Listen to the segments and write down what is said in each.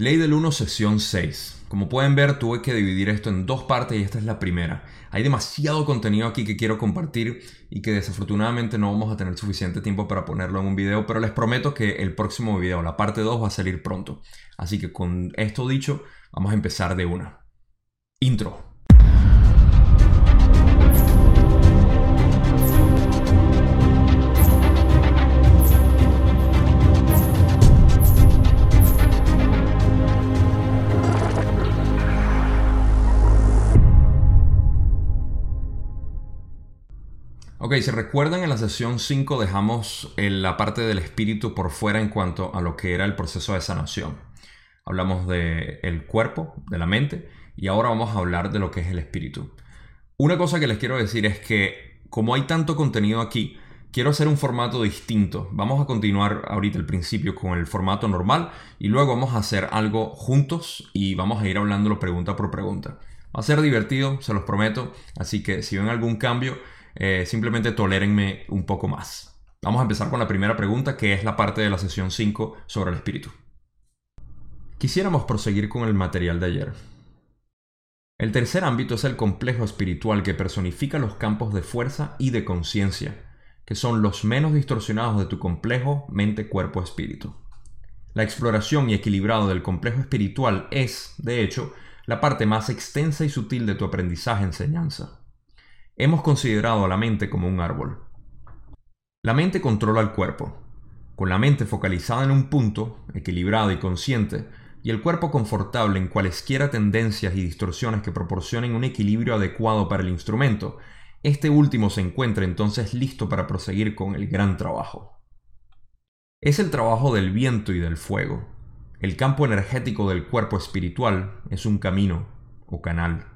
Ley del 1, sesión 6. Como pueden ver, tuve que dividir esto en dos partes y esta es la primera. Hay demasiado contenido aquí que quiero compartir y que desafortunadamente no vamos a tener suficiente tiempo para ponerlo en un video, pero les prometo que el próximo video, la parte 2, va a salir pronto. Así que con esto dicho, vamos a empezar de una. Intro. Ok, si recuerdan en la sesión 5 dejamos la parte del espíritu por fuera en cuanto a lo que era el proceso de sanación. Hablamos del cuerpo, de la mente, y ahora vamos a hablar de lo que es el espíritu. Una cosa que les quiero decir es que como hay tanto contenido aquí, quiero hacer un formato distinto. Vamos a continuar ahorita al principio con el formato normal y luego vamos a hacer algo juntos y vamos a ir hablándolo pregunta por pregunta. Va a ser divertido, se los prometo, así que si ven algún cambio, eh, simplemente tolérenme un poco más. Vamos a empezar con la primera pregunta, que es la parte de la sesión 5 sobre el espíritu. Quisiéramos proseguir con el material de ayer. El tercer ámbito es el complejo espiritual que personifica los campos de fuerza y de conciencia, que son los menos distorsionados de tu complejo mente-cuerpo-espíritu. La exploración y equilibrado del complejo espiritual es, de hecho, la parte más extensa y sutil de tu aprendizaje-enseñanza. Hemos considerado a la mente como un árbol. La mente controla el cuerpo. Con la mente focalizada en un punto, equilibrada y consciente, y el cuerpo confortable en cualesquiera tendencias y distorsiones que proporcionen un equilibrio adecuado para el instrumento, este último se encuentra entonces listo para proseguir con el gran trabajo. Es el trabajo del viento y del fuego. El campo energético del cuerpo espiritual es un camino o canal.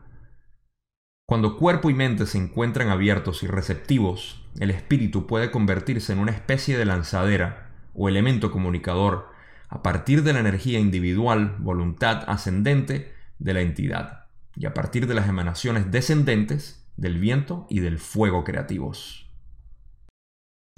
Cuando cuerpo y mente se encuentran abiertos y receptivos, el espíritu puede convertirse en una especie de lanzadera o elemento comunicador a partir de la energía individual, voluntad ascendente de la entidad y a partir de las emanaciones descendentes del viento y del fuego creativos.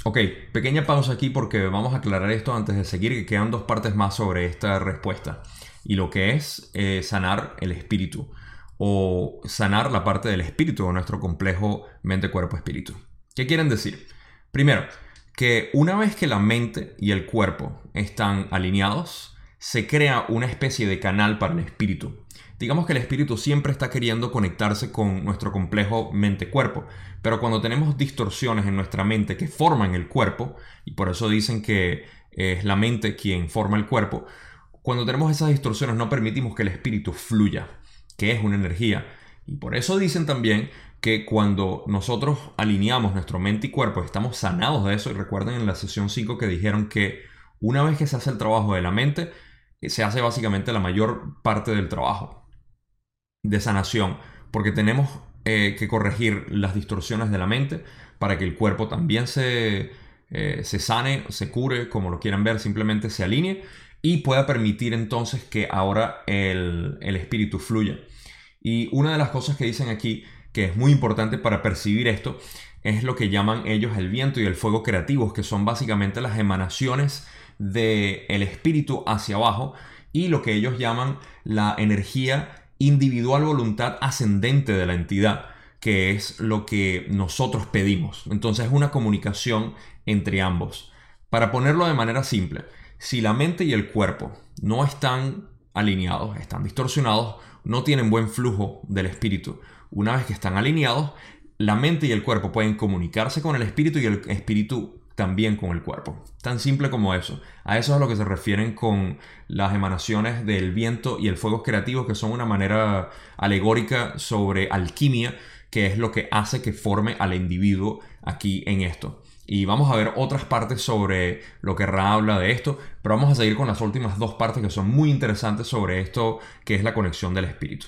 Ok, pequeña pausa aquí porque vamos a aclarar esto antes de seguir, que quedan dos partes más sobre esta respuesta y lo que es eh, sanar el espíritu o sanar la parte del espíritu de nuestro complejo mente-cuerpo-espíritu. ¿Qué quieren decir? Primero, que una vez que la mente y el cuerpo están alineados, se crea una especie de canal para el espíritu. Digamos que el espíritu siempre está queriendo conectarse con nuestro complejo mente-cuerpo, pero cuando tenemos distorsiones en nuestra mente que forman el cuerpo, y por eso dicen que es la mente quien forma el cuerpo, cuando tenemos esas distorsiones no permitimos que el espíritu fluya que es una energía. Y por eso dicen también que cuando nosotros alineamos nuestro mente y cuerpo, estamos sanados de eso. Y recuerden en la sesión 5 que dijeron que una vez que se hace el trabajo de la mente, eh, se hace básicamente la mayor parte del trabajo de sanación. Porque tenemos eh, que corregir las distorsiones de la mente para que el cuerpo también se, eh, se sane, se cure, como lo quieran ver, simplemente se alinee y pueda permitir entonces que ahora el, espíritu fluya. Y una de las cosas que dicen aquí, que es muy importante para percibir esto, es lo que llaman ellos el viento y el fuego creativos, que son básicamente las emanaciones del el espíritu hacia abajo y lo que ellos llaman la energía individual voluntad ascendente de la entidad, que es lo que nosotros pedimos. Entonces es una comunicación entre ambos. Para ponerlo de manera simple, si la mente y el cuerpo no están alineados, están distorsionados, no tienen buen flujo del espíritu, una vez que están alineados, la mente y el cuerpo pueden comunicarse con el espíritu y el espíritu también con el cuerpo. Tan simple como eso. A eso es a lo que se refieren con las emanaciones del viento y el fuego creativo, que son una manera alegórica sobre alquimia, que es lo que hace que forme al individuo aquí en esto. Y vamos a ver otras partes sobre lo que Ra habla de esto, pero vamos a seguir con las últimas dos partes que son muy interesantes sobre esto, que es la conexión del espíritu.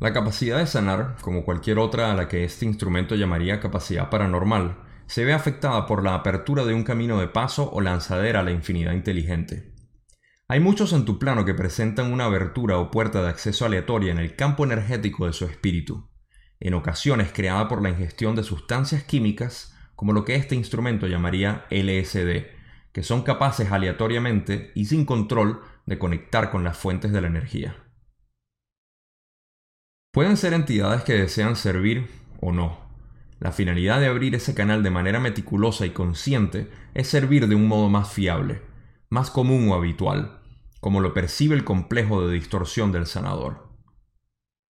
La capacidad de sanar, como cualquier otra a la que este instrumento llamaría capacidad paranormal, se ve afectada por la apertura de un camino de paso o lanzadera a la infinidad inteligente. Hay muchos en tu plano que presentan una abertura o puerta de acceso aleatoria en el campo energético de su espíritu, en ocasiones creada por la ingestión de sustancias químicas como lo que este instrumento llamaría LSD, que son capaces aleatoriamente y sin control de conectar con las fuentes de la energía. Pueden ser entidades que desean servir o no. La finalidad de abrir ese canal de manera meticulosa y consciente es servir de un modo más fiable, más común o habitual, como lo percibe el complejo de distorsión del sanador.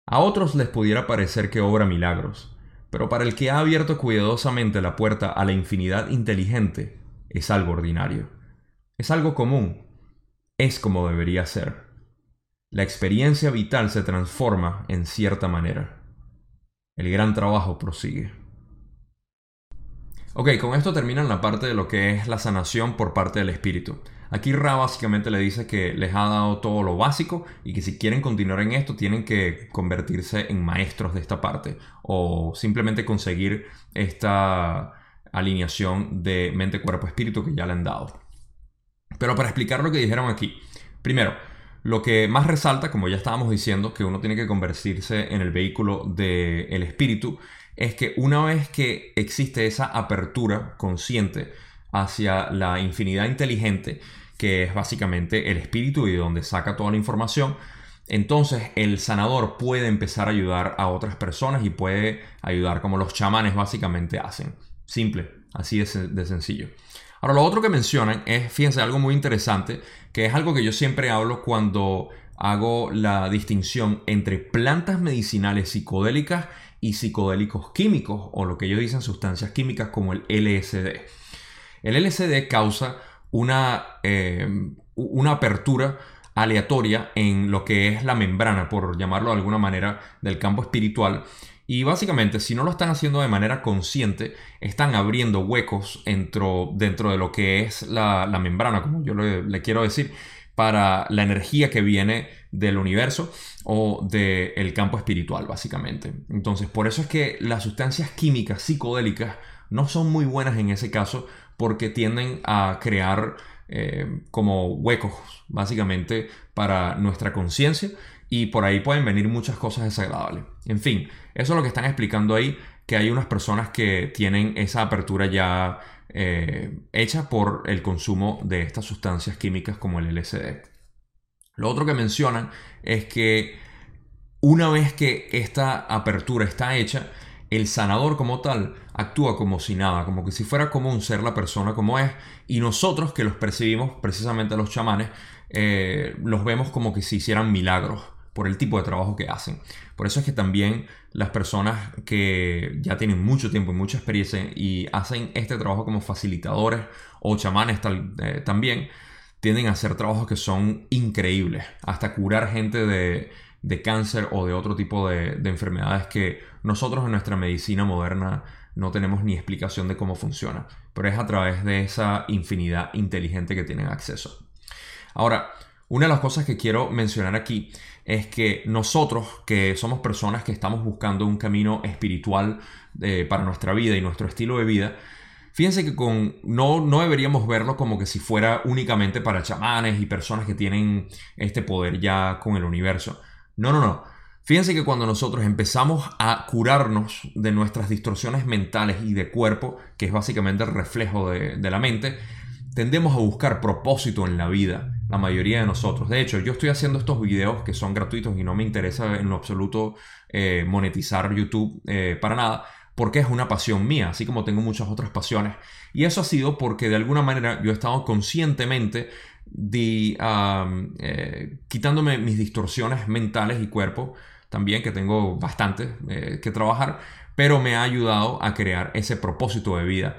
A otros les pudiera parecer que obra milagros, pero para el que ha abierto cuidadosamente la puerta a la infinidad inteligente, es algo ordinario. Es algo común. Es como debería ser. La experiencia vital se transforma en cierta manera. El gran trabajo prosigue. Ok, con esto termina la parte de lo que es la sanación por parte del espíritu. Aquí Ra básicamente le dice que les ha dado todo lo básico y que si quieren continuar en esto tienen que convertirse en maestros de esta parte o simplemente conseguir esta alineación de mente, cuerpo, espíritu que ya le han dado. Pero para explicar lo que dijeron aquí, primero, lo que más resalta, como ya estábamos diciendo, que uno tiene que convertirse en el vehículo del espíritu, es que una vez que existe esa apertura consciente hacia la infinidad inteligente, que es básicamente el espíritu y de donde saca toda la información, entonces el sanador puede empezar a ayudar a otras personas y puede ayudar como los chamanes básicamente hacen. Simple, así de sencillo. Ahora, lo otro que mencionan es, fíjense, algo muy interesante, que es algo que yo siempre hablo cuando hago la distinción entre plantas medicinales psicodélicas y psicodélicos químicos, o lo que ellos dicen sustancias químicas como el LSD. El LSD causa una, eh, una apertura aleatoria en lo que es la membrana, por llamarlo de alguna manera, del campo espiritual, y básicamente, si no lo están haciendo de manera consciente, están abriendo huecos dentro, dentro de lo que es la, membrana, como yo le, quiero decir, para la energía que viene del universo o del campo espiritual, básicamente. Entonces, por eso es que las sustancias químicas psicodélicas no son muy buenas en ese caso porque tienden a crear eh, como huecos, básicamente, para nuestra conciencia y por ahí pueden venir muchas cosas desagradables. En fin, eso es lo que están explicando ahí, que hay unas personas que tienen esa apertura ya eh, hecha por el consumo de estas sustancias químicas como el LSD. Lo otro que mencionan es que una vez que esta apertura está hecha, el sanador como tal actúa como si nada, como que si fuera común ser la persona como es, y nosotros que los percibimos, precisamente los chamanes, eh, los vemos como que si hicieran milagros por el tipo de trabajo que hacen. Por eso es que también las personas que ya tienen mucho tiempo y mucha experiencia y hacen este trabajo como facilitadores o chamanes eh, también, tienden a hacer trabajos que son increíbles, hasta curar gente de, cáncer o de otro tipo de, de enfermedades que nosotros en nuestra medicina moderna no tenemos ni explicación de cómo funciona, pero es a través de esa infinidad inteligente que tienen acceso. Ahora, una de las cosas que quiero mencionar aquí es que nosotros, que somos personas que estamos buscando un camino espiritual eh, para nuestra vida y nuestro estilo de vida, fíjense que con, no, no deberíamos verlo como que si fuera únicamente para chamanes y personas que tienen este poder ya con el universo. No, no, no. Fíjense que cuando nosotros empezamos a curarnos de nuestras distorsiones mentales y de cuerpo, que es básicamente el reflejo de, la mente, tendemos a buscar propósito en la vida la mayoría de nosotros. De hecho, yo estoy haciendo estos videos que son gratuitos y no me interesa en lo absoluto eh, monetizar YouTube eh, para nada, porque es una pasión mía, así como tengo muchas otras pasiones. Y eso ha sido porque de alguna manera yo he estado conscientemente de, eh, quitándome mis distorsiones mentales y cuerpo, también que tengo bastante que trabajar, pero me ha ayudado a crear ese propósito de vida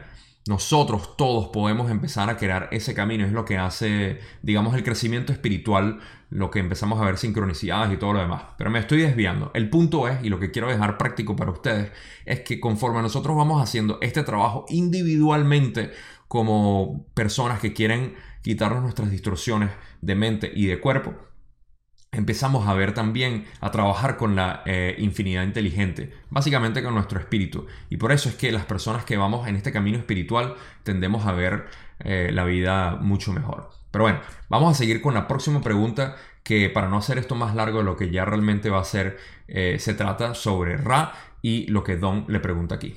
nosotros todos podemos empezar a crear ese camino. Es lo que hace, digamos, el crecimiento espiritual, lo que empezamos a ver sincronicidades y todo lo demás. Pero me estoy desviando. El punto es, y lo que quiero dejar práctico para ustedes, es que conforme nosotros vamos haciendo este trabajo individualmente como personas que quieren quitarnos nuestras distorsiones de mente y de cuerpo, empezamos a ver también, a trabajar con la eh, infinidad inteligente, básicamente con nuestro espíritu. Y por eso es que las personas que vamos en este camino espiritual tendemos a ver eh, la vida mucho mejor. Pero bueno, vamos a seguir con la próxima pregunta que para no hacer esto más largo de lo que ya realmente va a ser, eh, se trata sobre Ra y lo que Don le pregunta aquí.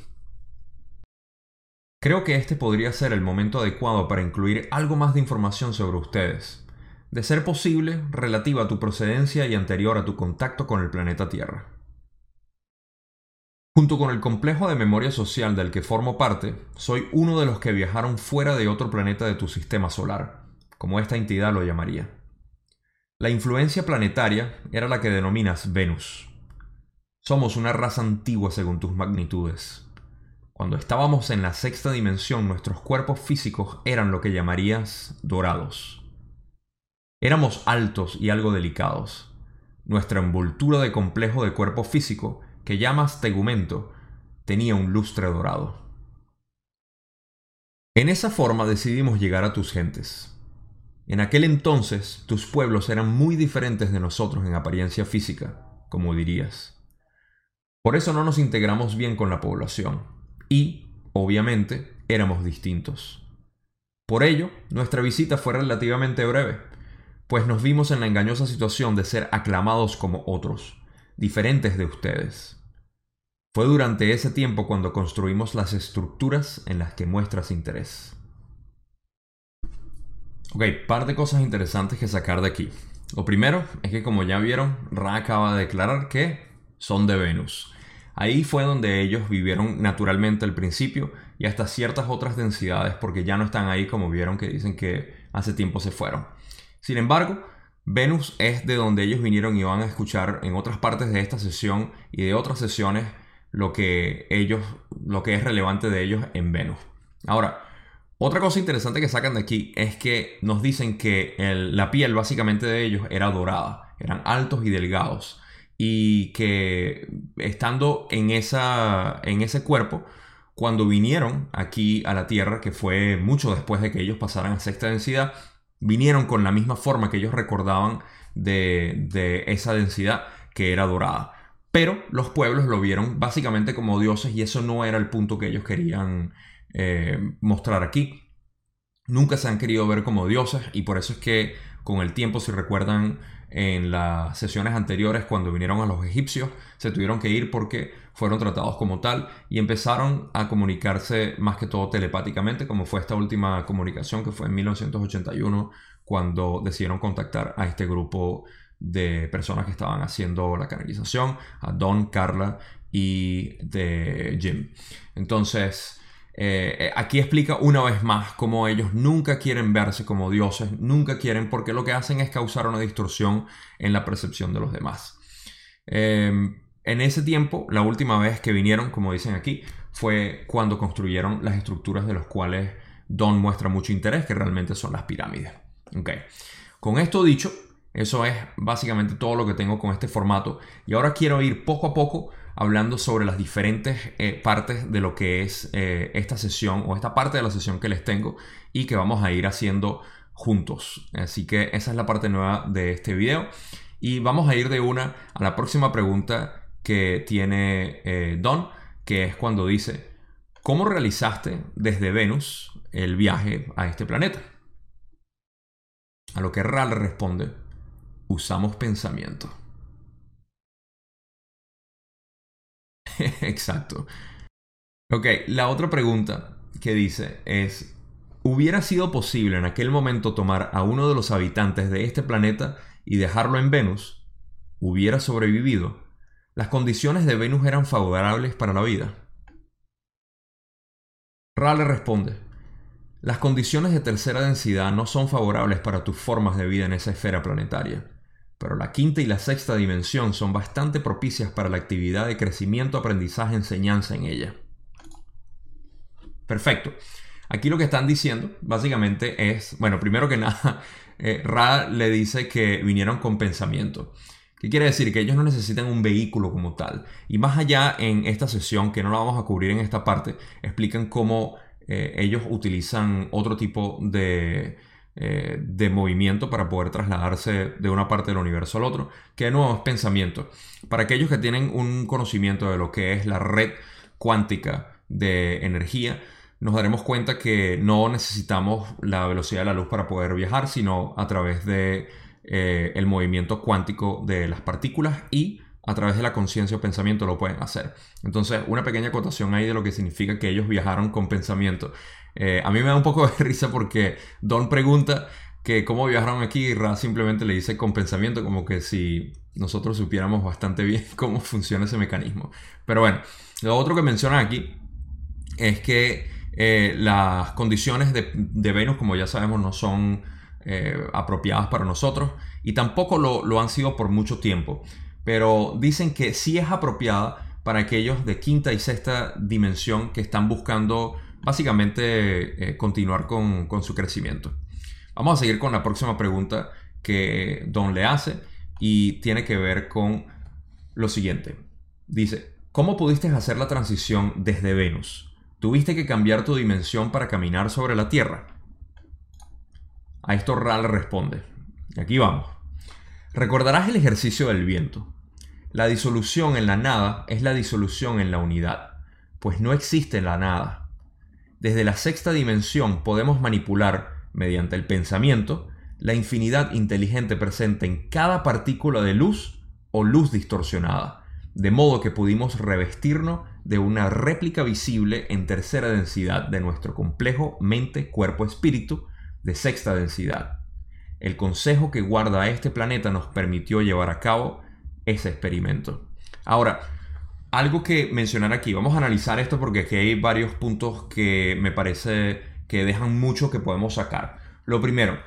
Creo que este podría ser el momento adecuado para incluir algo más de información sobre ustedes. de ser posible relativa a tu procedencia y anterior a tu contacto con el planeta Tierra. Junto con el complejo de memoria social del que formo parte, soy uno de los que viajaron fuera de otro planeta de tu sistema solar, como esta entidad lo llamaría. La influencia planetaria era la que denominas Venus. Somos una raza antigua según tus magnitudes. Cuando estábamos en la sexta dimensión, nuestros cuerpos físicos eran lo que llamarías dorados. Éramos altos y algo delicados. Nuestra envoltura de complejo de cuerpo físico que llamas tegumento, tenía un lustre dorado. En esa forma decidimos llegar a tus gentes. En aquel entonces tus pueblos eran muy diferentes de nosotros en apariencia física, como dirías. Por eso no nos integramos bien con la población y, obviamente, éramos distintos. Por ello, nuestra visita fue relativamente breve, pues nos vimos en la engañosa situación de ser aclamados como otros, diferentes de ustedes. Fue durante ese tiempo cuando construimos las estructuras en las que muestras interés. Ok, par de cosas interesantes que sacar de aquí. Lo primero es que como ya vieron, Ra acaba de declarar que son de Venus. Ahí fue donde ellos vivieron naturalmente al principio y hasta ciertas otras densidades porque ya no están ahí como vieron que dicen que hace tiempo se fueron. Sin embargo, Venus es de donde ellos vinieron y van a escuchar en otras partes de esta sesión y de otras sesiones lo que ellos, lo que es relevante de ellos en Venus. Ahora, otra cosa interesante que sacan de aquí es que nos dicen que la piel básicamente de ellos era dorada, eran altos y delgados y que estando en, esa, en ese cuerpo, cuando vinieron aquí a la Tierra, que fue mucho después de que ellos pasaran a sexta densidad, vinieron con la misma forma que ellos recordaban de, de esa densidad que era dorada. Pero los pueblos lo vieron básicamente como dioses y eso no era el punto que ellos querían eh, mostrar aquí. Nunca se han querido ver como dioses y por eso es que con el tiempo, si recuerdan en las sesiones anteriores cuando vinieron a los egipcios, se tuvieron que ir porque fueron tratados como tal y empezaron a comunicarse más que todo telepáticamente, como fue esta última comunicación que fue en 1981 cuando decidieron contactar a este grupo de personas que estaban haciendo la canalización, a Don, Carla y de Jim. Entonces, eh, eh, aquí explica una vez más cómo ellos nunca quieren verse como dioses, nunca quieren, porque lo que hacen es causar una distorsión en la percepción de los demás. Em, en ese tiempo, la última vez que vinieron, como dicen aquí, fue cuando construyeron las estructuras de las cuales Don muestra mucho interés, que realmente son las pirámides. Okay. Con esto dicho, eso es básicamente todo lo que tengo con este formato. Y ahora quiero ir poco a poco hablando sobre las diferentes eh, partes de lo que es eh, esta sesión o esta parte de la sesión que les tengo y que vamos a ir haciendo juntos. Así que esa es la parte nueva de este video. Y vamos a ir de una a la próxima pregunta que tiene eh, Don, que es cuando dice, ¿cómo realizaste desde Venus el viaje a este planeta? A lo que Ral responde, usamos pensamiento. Exacto. Ok, la otra pregunta que dice es, ¿hubiera sido posible en aquel momento tomar a uno de los habitantes de este planeta y dejarlo en Venus? ¿Hubiera sobrevivido? ¿Las condiciones de Venus eran favorables para la vida? Rale responde, las condiciones de tercera densidad no son favorables para tus formas de vida en esa esfera planetaria pero la quinta y la sexta dimensión son bastante propicias para la actividad de crecimiento, aprendizaje, enseñanza en ella. Perfecto. Aquí lo que están diciendo básicamente es, bueno, primero que nada, eh, Ra le dice que vinieron con pensamiento. ¿Qué quiere decir? Que ellos no necesitan un vehículo como tal. Y más allá en esta sesión, que no la vamos a cubrir en esta parte, explican cómo eh, ellos utilizan otro tipo de, eh, de movimiento para poder trasladarse de una parte del universo al otro, que de nuevo es pensamiento. Para aquellos que tienen un conocimiento de lo que es la red cuántica de energía, nos daremos cuenta que no necesitamos la velocidad de la luz para poder viajar, sino a través de eh, el movimiento cuántico de las partículas y a través de la conciencia o pensamiento lo pueden hacer. Entonces, una pequeña acotación ahí de lo que significa que ellos viajaron con pensamiento. Eh, a mí me da un poco de risa porque Don pregunta que cómo viajaron aquí y Ra simplemente le dice con pensamiento como que si nosotros supiéramos bastante bien cómo funciona ese mecanismo. Pero bueno, lo otro que mencionan aquí es que eh, las condiciones de, Venus, como ya sabemos, no son eh, apropiadas para nosotros y tampoco lo, lo han sido por mucho tiempo. Pero dicen que sí es apropiada para aquellos de quinta y sexta dimensión que están buscando básicamente eh, continuar con, con, su crecimiento. Vamos a seguir con la próxima pregunta que Don le hace y tiene que ver con lo siguiente. Dice, ¿cómo pudiste hacer la transición desde Venus? ¿Tuviste que cambiar tu dimensión para caminar sobre la Tierra? A esto Ra le responde. Aquí vamos. Recordarás el ejercicio del viento. La disolución en la nada es la disolución en la unidad, pues no existe la nada. Desde la sexta dimensión podemos manipular, mediante el pensamiento, la infinidad inteligente presente en cada partícula de luz o luz distorsionada, de modo que pudimos revestirnos de una réplica visible en tercera densidad de nuestro complejo mente-cuerpo-espíritu de sexta densidad. El consejo que guarda este planeta nos permitió llevar a cabo ese experimento. Ahora, algo que mencionar aquí, vamos a analizar esto porque aquí hay varios puntos que me parece que dejan mucho que podemos sacar. Lo primero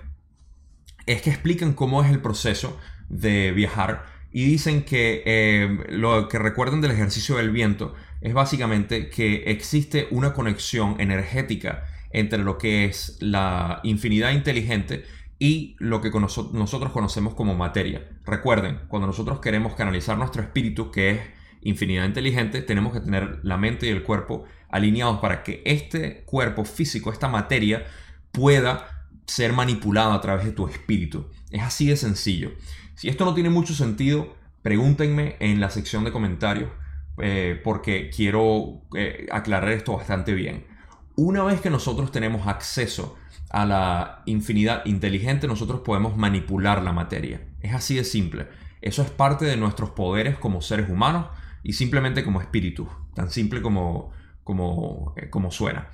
es que explican cómo es el proceso de viajar y dicen que eh, lo que recuerden del ejercicio del viento es básicamente que existe una conexión energética entre lo que es la infinidad inteligente y lo que nosotros conocemos como materia. Recuerden, cuando nosotros queremos canalizar nuestro espíritu, que es infinidad inteligente, tenemos que tener la mente y el cuerpo alineados para que este cuerpo físico, esta materia, pueda ser manipulado a través de tu espíritu. Es así de sencillo. Si esto no tiene mucho sentido, pregúntenme en la sección de comentarios eh, porque quiero eh, aclarar esto bastante bien. Una vez que nosotros tenemos acceso a la infinidad inteligente, nosotros podemos manipular la materia. Es así de simple. Eso es parte de nuestros poderes como seres humanos y simplemente como espíritus. Tan simple como, como, eh, como suena.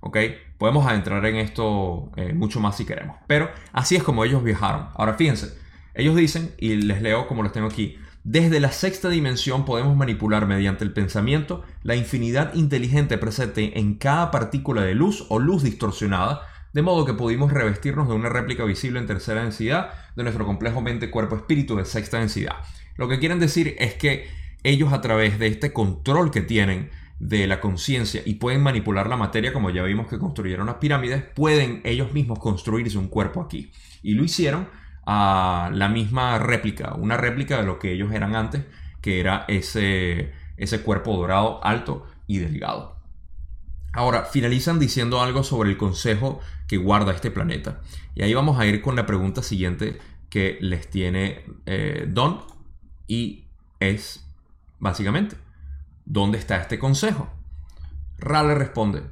¿Ok? Podemos adentrar en esto eh, mucho más si queremos. Pero así es como ellos viajaron. Ahora fíjense, ellos dicen, y les leo como les tengo aquí, desde la sexta dimensión podemos manipular mediante el pensamiento la infinidad inteligente presente en cada partícula de luz o luz distorsionada de modo que pudimos revestirnos de una réplica visible en tercera densidad de nuestro complejo mente-cuerpo-espíritu de sexta densidad. Lo que quieren decir es que ellos a través de este control que tienen de la conciencia y pueden manipular la materia, como ya vimos que construyeron las pirámides, pueden ellos mismos construirse un cuerpo aquí. Y lo hicieron a la misma réplica, una réplica de lo que ellos eran antes, que era ese, ese cuerpo dorado, alto y delgado. Ahora, finalizan diciendo algo sobre el consejo que guarda este planeta. Y ahí vamos a ir con la pregunta siguiente que les tiene eh, Don. Y es, básicamente, ¿dónde está este consejo? Ra le responde,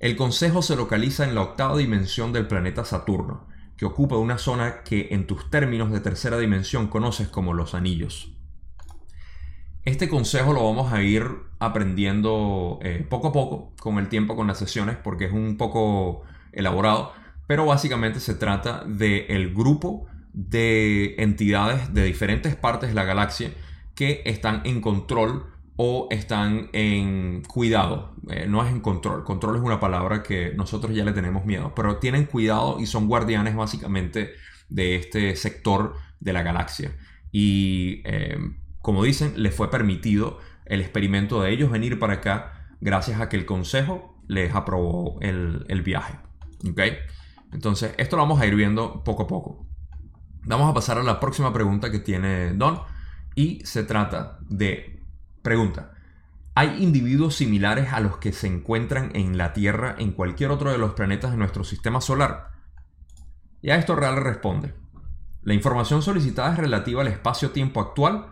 el consejo se localiza en la octava dimensión del planeta Saturno, que ocupa una zona que en tus términos de tercera dimensión conoces como los anillos. Este consejo lo vamos a ir aprendiendo eh, poco a poco con el tiempo, con las sesiones, porque es un poco elaborado, pero básicamente se trata del el grupo de entidades de diferentes partes de la galaxia que están en control o están en cuidado. Eh, no es en control. Control es una palabra que nosotros ya le tenemos miedo, pero tienen cuidado y son guardianes básicamente de este sector de la galaxia. Y eh, como dicen, les fue permitido el experimento de ellos venir para acá gracias a que el consejo les aprobó el, viaje. Entonces, esto lo vamos a ir viendo poco a poco. Vamos a pasar a la próxima pregunta que tiene Don y se trata de pregunta. ¿Hay individuos similares a los que se encuentran en la Tierra en cualquier otro de los planetas de nuestro sistema solar? Y a esto Real responde. La información solicitada es relativa al espacio-tiempo actual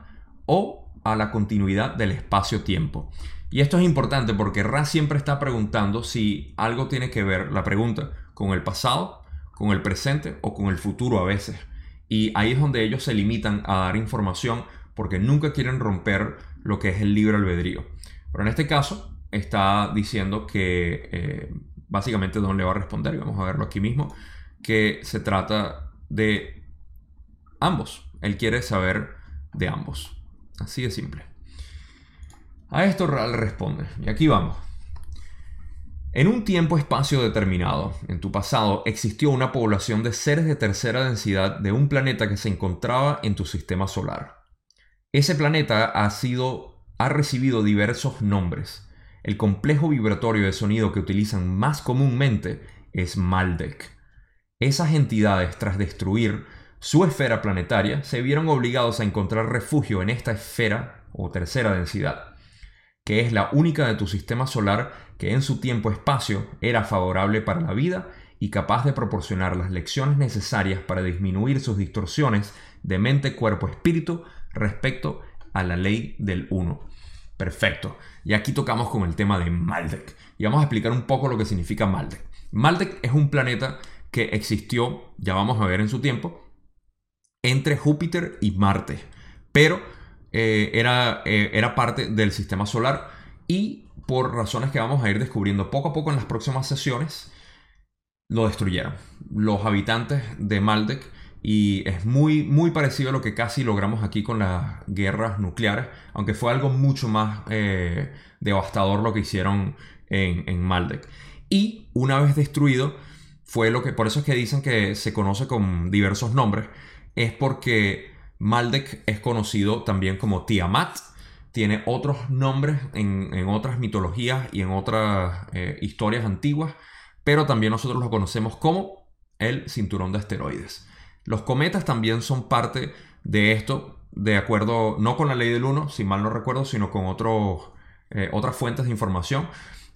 o a la continuidad del espacio-tiempo. Y esto es importante porque Ra siempre está preguntando si algo tiene que ver, la pregunta, con el pasado, con el presente o con el futuro a veces. Y ahí es donde ellos se limitan a dar información porque nunca quieren romper lo que es el libre albedrío. Pero en este caso está diciendo que eh, básicamente Don le va a responder, y vamos a verlo aquí mismo, que se trata de ambos. Él quiere saber de ambos. Así de simple. A esto Ral responde, y aquí vamos. En un tiempo-espacio determinado, en tu pasado, existió una población de seres de tercera densidad de un planeta que se encontraba en tu sistema solar. Ese planeta ha sido ha recibido diversos nombres. El complejo vibratorio de sonido que utilizan más comúnmente es Maldek. Esas entidades, tras destruir su esfera planetaria, se vieron obligados a encontrar refugio en esta esfera o tercera densidad, que es la única de tu sistema solar que en su tiempo-espacio era favorable para la vida y capaz de proporcionar las lecciones necesarias para disminuir sus distorsiones de mente, cuerpo, espíritu respecto a la ley del uno. Perfecto. Y aquí tocamos con el tema de Maldek. Y vamos a explicar un poco lo que significa Maldek. Maldek es un planeta que existió, ya vamos a ver en su tiempo, entre Júpiter y Marte. Pero eh, era, eh, era parte del sistema solar y por razones que vamos a ir descubriendo poco a poco en las próximas sesiones, lo destruyeron. Los habitantes de Maldek y es muy, muy parecido a lo que casi logramos aquí con las guerras nucleares, aunque fue algo mucho más eh, devastador lo que hicieron en, en Maldek. Y una vez destruido, fue lo que, por eso es que dicen que se conoce con diversos nombres, es porque Maldek es conocido también como Tiamat, tiene otros nombres en, otras mitologías y en otras eh, historias antiguas, pero también nosotros lo conocemos como el cinturón de asteroides. Los cometas también son parte de esto, de acuerdo, no con la ley del 1, si mal no recuerdo, sino con eh, otras fuentes de información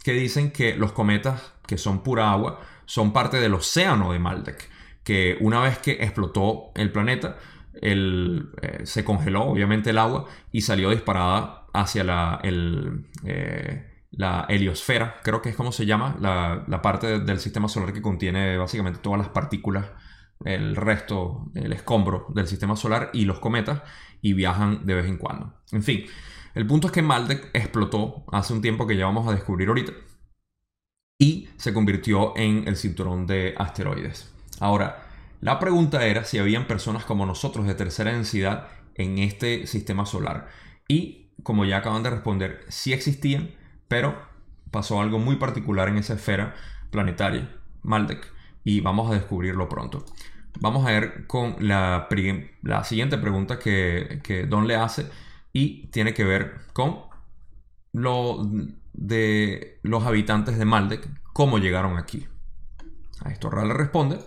que dicen que los cometas, que son pura agua, son parte del océano de Maldek, que una vez que explotó el planeta, el, eh, se congeló obviamente el agua y salió disparada hacia la, el, eh, la heliosfera, creo que es como se llama, la, la parte del sistema solar que contiene básicamente todas las partículas el resto, el escombro del sistema solar y los cometas y viajan de vez en cuando. En fin, el punto es que Maldek explotó hace un tiempo que ya vamos a descubrir ahorita y se convirtió en el cinturón de asteroides. Ahora, la pregunta era si habían personas como nosotros de tercera densidad en este sistema solar. Y como ya acaban de responder, sí existían, pero pasó algo muy particular en esa esfera planetaria, Maldek, y vamos a descubrirlo pronto. Vamos a ver con la, la siguiente pregunta que, que, Don le hace y tiene que ver con lo de los habitantes de Maldek, cómo llegaron aquí. A esto Ral le responde,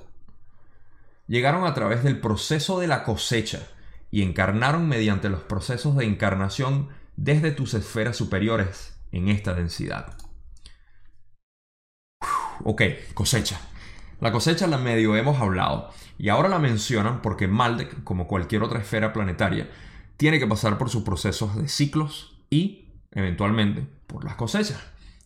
llegaron a través del proceso de la cosecha y encarnaron mediante los procesos de encarnación desde tus esferas superiores en esta densidad. ok, cosecha. La cosecha la medio hemos hablado y ahora la mencionan porque Maldek, como cualquier otra esfera planetaria, tiene que pasar por sus procesos de ciclos y, eventualmente, por las cosechas.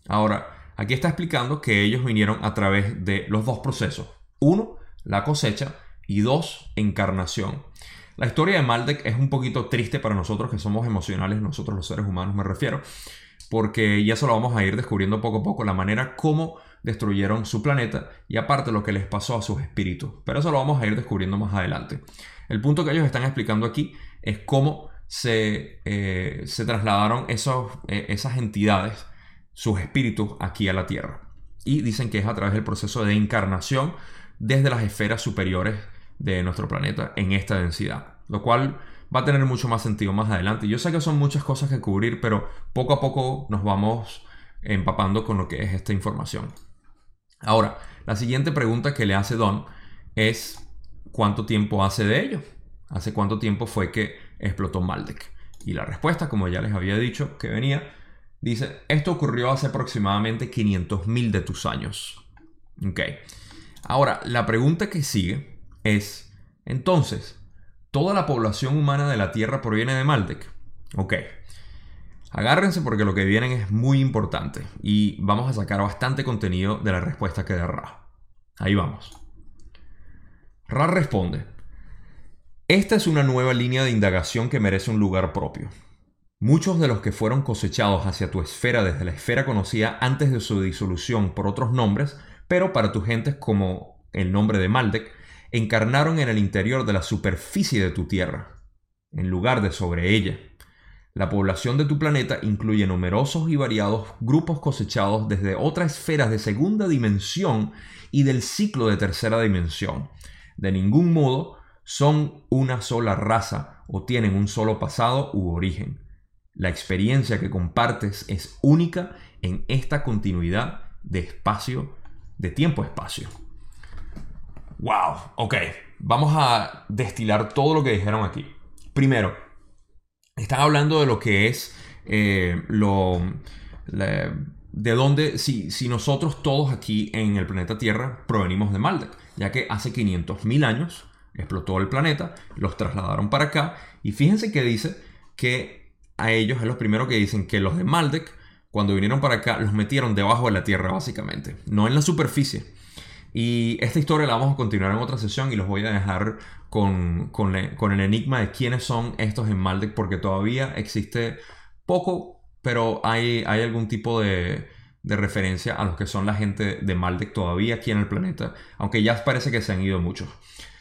Ahora, aquí está explicando que ellos vinieron a través de los dos procesos. Uno, la cosecha y dos, encarnación. La historia de Maldek es un poquito triste para nosotros que somos emocionales, nosotros los seres humanos me refiero, porque ya eso lo vamos a ir descubriendo poco a poco, la manera como destruyeron su planeta y aparte lo que les pasó a sus espíritus. Pero eso lo vamos a ir descubriendo más adelante. El punto que ellos están explicando aquí es cómo se, eh, se trasladaron eh, esas entidades, sus espíritus, aquí a la Tierra. Y dicen que es a través del proceso de encarnación desde las esferas superiores de nuestro planeta en esta densidad. Lo cual va a tener mucho más sentido más adelante. Yo sé que son muchas cosas que cubrir, pero poco a poco nos vamos empapando con lo que es esta información. Ahora, la siguiente pregunta que le hace Don es ¿cuánto tiempo hace de ello? ¿Hace cuánto tiempo fue que explotó Maldek? Y la respuesta, como ya les había dicho que venía, dice, esto ocurrió hace aproximadamente 500.000 de tus años. Ok. Ahora, la pregunta que sigue es, entonces, ¿toda la población humana de la Tierra proviene de Maldek? Ok. Agárrense porque lo que vienen es muy importante y vamos a sacar bastante contenido de la respuesta que da Ra. Ahí vamos. Ra responde, esta es una nueva línea de indagación que merece un lugar propio. Muchos de los que fueron cosechados hacia tu esfera desde la esfera conocida antes de su disolución por otros nombres, pero para tus gentes como el nombre de Maldek, encarnaron en el interior de la superficie de tu Tierra, en lugar de sobre ella. La población de tu planeta incluye numerosos y variados grupos cosechados desde otras esferas de segunda dimensión y del ciclo de tercera dimensión. De ningún modo son una sola raza o tienen un solo pasado u origen. La experiencia que compartes es única en esta continuidad de espacio, de tiempo-espacio. Wow, ok. Vamos a destilar todo lo que dijeron aquí. Primero, están hablando de lo que es eh, lo. de dónde, si, si, nosotros todos aquí en el planeta Tierra provenimos de Maldek, ya que hace 500.000 años explotó el planeta, los trasladaron para acá, y fíjense que dice que a ellos es lo primero que dicen que los de Maldek, cuando vinieron para acá, los metieron debajo de la Tierra, básicamente, no en la superficie. Y esta historia la vamos a continuar en otra sesión y los voy a dejar con, con, el enigma de quiénes son estos en Maldek, porque todavía existe poco, pero hay, hay algún tipo de, de referencia a los que son la gente de Maldek todavía aquí en el planeta, aunque ya parece que se han ido muchos.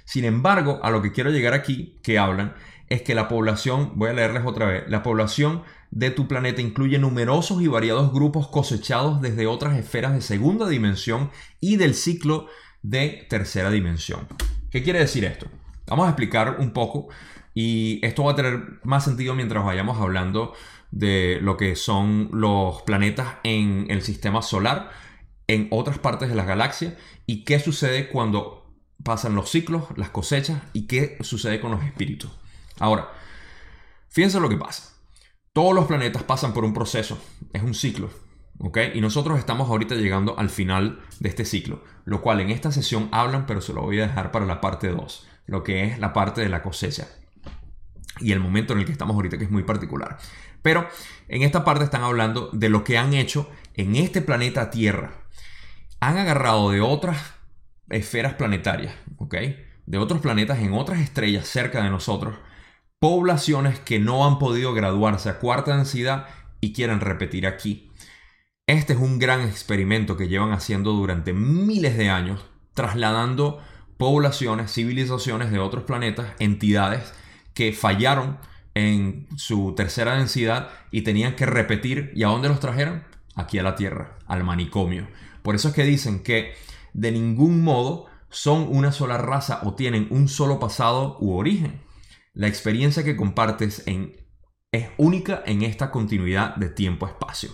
Sin embargo, a lo que quiero llegar aquí, que hablan, es que la población, voy a leerles otra vez, la población de tu planeta incluye numerosos y variados grupos cosechados desde otras esferas de segunda dimensión y del ciclo de tercera dimensión. ¿Qué quiere decir esto? Vamos a explicar un poco y esto va a tener más sentido mientras vayamos hablando de lo que son los planetas en el sistema solar, en otras partes de la galaxia y qué sucede cuando pasan los ciclos, las cosechas y qué sucede con los espíritus. Ahora, fíjense lo que pasa. Todos los planetas pasan por un proceso, es un ciclo, ¿ok? Y nosotros estamos ahorita llegando al final de este ciclo, lo cual en esta sesión hablan, pero se lo voy a dejar para la parte 2, lo que es la parte de la cosecha y el momento en el que estamos ahorita, que es muy particular. Pero en esta parte están hablando de lo que han hecho en este planeta Tierra. Han agarrado de otras esferas planetarias, ¿ok? De otros planetas en otras estrellas cerca de nosotros poblaciones que no han podido graduarse a cuarta densidad y quieren repetir aquí. Este es un gran experimento que llevan haciendo durante miles de años, trasladando poblaciones, civilizaciones de otros planetas, entidades que fallaron en su tercera densidad y tenían que repetir. ¿Y a dónde los trajeron? Aquí a la Tierra, al manicomio. Por eso es que dicen que de ningún modo son una sola raza o tienen un solo pasado u origen. La experiencia que compartes es única en esta continuidad de tiempo-espacio.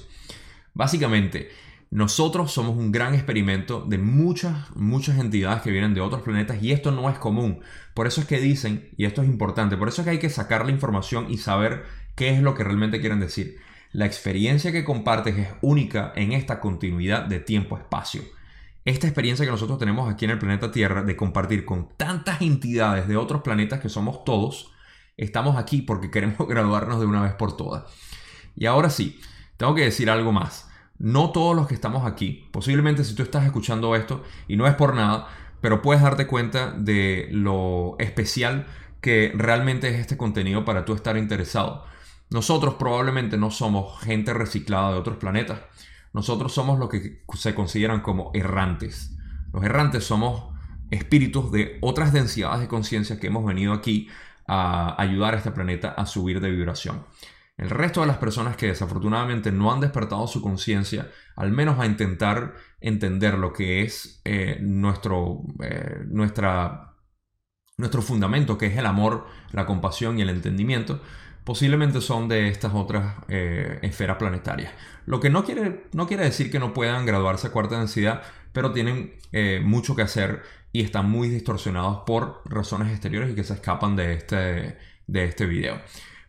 Básicamente, nosotros somos un gran experimento de muchas, muchas entidades que vienen de otros planetas y esto no es común. Por eso es que dicen, y esto es importante, por eso es que hay que sacar la información y saber qué es lo que realmente quieren decir. La experiencia que compartes es única en esta continuidad de tiempo-espacio. Esta experiencia que nosotros tenemos aquí en el planeta Tierra de compartir con tantas entidades de otros planetas que somos todos, Estamos aquí porque queremos graduarnos de una vez por todas. Y ahora sí, tengo que decir algo más. No todos los que estamos aquí, posiblemente si tú estás escuchando esto y no es por nada, pero puedes darte cuenta de lo especial que realmente es este contenido para tú estar interesado. Nosotros probablemente no somos gente reciclada de otros planetas. Nosotros somos lo que se consideran como errantes. Los errantes somos espíritus de otras densidades de conciencia que hemos venido aquí a ayudar a este planeta a subir de vibración. El resto de las personas que desafortunadamente no han despertado su conciencia, al menos a intentar entender lo que es eh, nuestro, eh, nuestra, nuestro fundamento, que es el amor, la compasión y el entendimiento, posiblemente son de estas otras eh, esferas planetarias. Lo que no quiere, no quiere decir que no puedan graduarse a cuarta densidad, pero tienen mucho que hacer y están muy distorsionados por razones exteriores y que se escapan de este, de este video.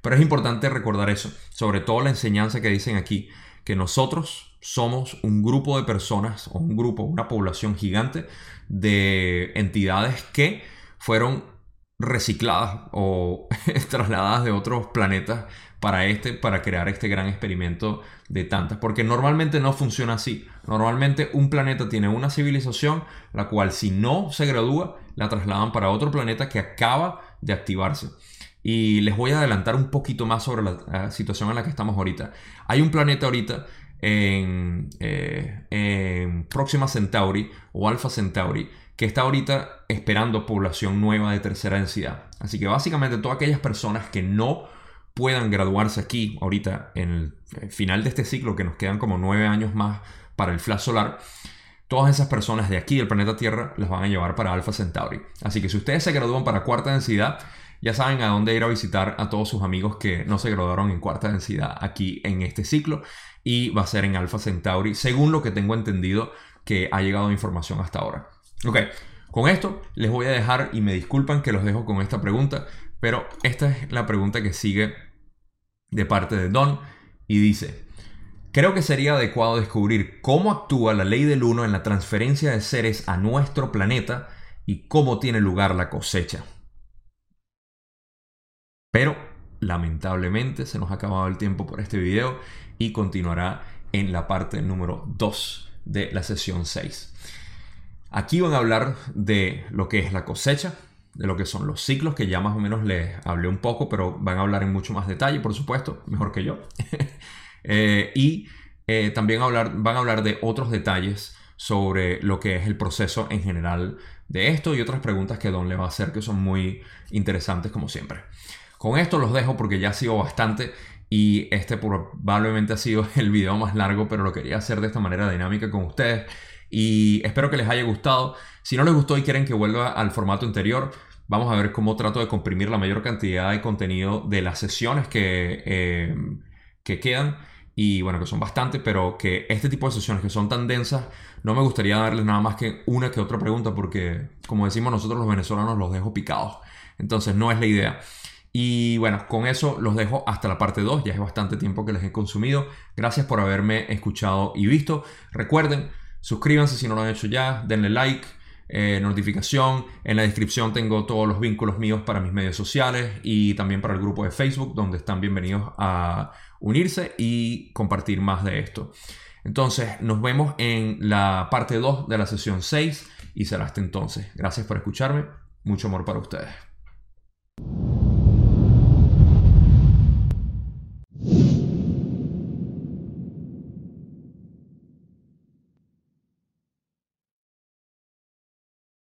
Pero es importante recordar eso, sobre todo la enseñanza que dicen aquí, que nosotros somos un grupo de personas o un grupo, una población gigante de entidades que fueron recicladas o trasladadas de otros planetas para este, para crear este gran experimento de tantas. Porque normalmente no funciona así. Normalmente un planeta tiene una civilización, la cual si no se gradúa, la trasladan para otro planeta que acaba de activarse. Y les voy a adelantar un poquito más sobre la, situación en la que estamos ahorita. Hay un planeta ahorita eh, en Próxima Centauri o Alpha Centauri que está ahorita esperando población nueva de tercera densidad. Así que básicamente todas aquellas personas que no puedan graduarse aquí ahorita en el eh, final de este ciclo, que nos quedan como nueve años más para el flash solar, todas esas personas de aquí del planeta Tierra las van a llevar para Alpha Centauri. Así que si ustedes se gradúan para cuarta densidad, ya saben a dónde ir a visitar a todos sus amigos que no se graduaron en cuarta densidad aquí en este ciclo y va a ser en Alpha Centauri, según lo que tengo entendido que ha llegado información hasta ahora. Ok, con esto les voy a dejar y me disculpan que los dejo con esta pregunta, pero esta es la pregunta que sigue de parte de Don y dice, creo que sería adecuado descubrir cómo actúa la ley del uno en la transferencia de seres a nuestro planeta y cómo tiene lugar la cosecha. Pero lamentablemente se nos ha acabado el tiempo por este video y continuará en la parte número 2 de la sesión 6. Aquí van a hablar de lo que es la cosecha, de lo que son los ciclos, que ya más o menos les hablé un poco, pero van a hablar en mucho más detalle, por supuesto, mejor que yo. Eh, y eh, también hablar, van a hablar de otros detalles sobre lo que es el proceso en general de esto y otras preguntas que Don le va a hacer que son muy interesantes como siempre. Con esto los dejo porque ya ha sido bastante y este probablemente ha sido el video más largo, pero lo quería hacer de esta manera dinámica con ustedes y espero que les haya gustado. Si no les gustó y quieren que vuelva al formato anterior, vamos a ver cómo trato de comprimir la mayor cantidad de contenido de las sesiones que, eh, que quedan. Y bueno, que son bastante, pero que este tipo de sesiones que son tan densas, no me gustaría darles nada más que una que otra pregunta, porque como decimos nosotros los venezolanos, los dejo picados. Entonces no es la idea. Y bueno, con eso los dejo hasta la parte 2. Ya es bastante tiempo que les he consumido. Gracias por haberme escuchado y visto. Recuerden, Suscríbanse si no lo han hecho ya, denle like, eh, notificación. En la descripción tengo todos los vínculos míos para mis medios sociales y también para el grupo de Facebook, donde están bienvenidos a unirse y compartir más de esto. Entonces, nos vemos en la parte 2 de la sesión 6 y será hasta entonces. Gracias por escucharme. Mucho amor para ustedes.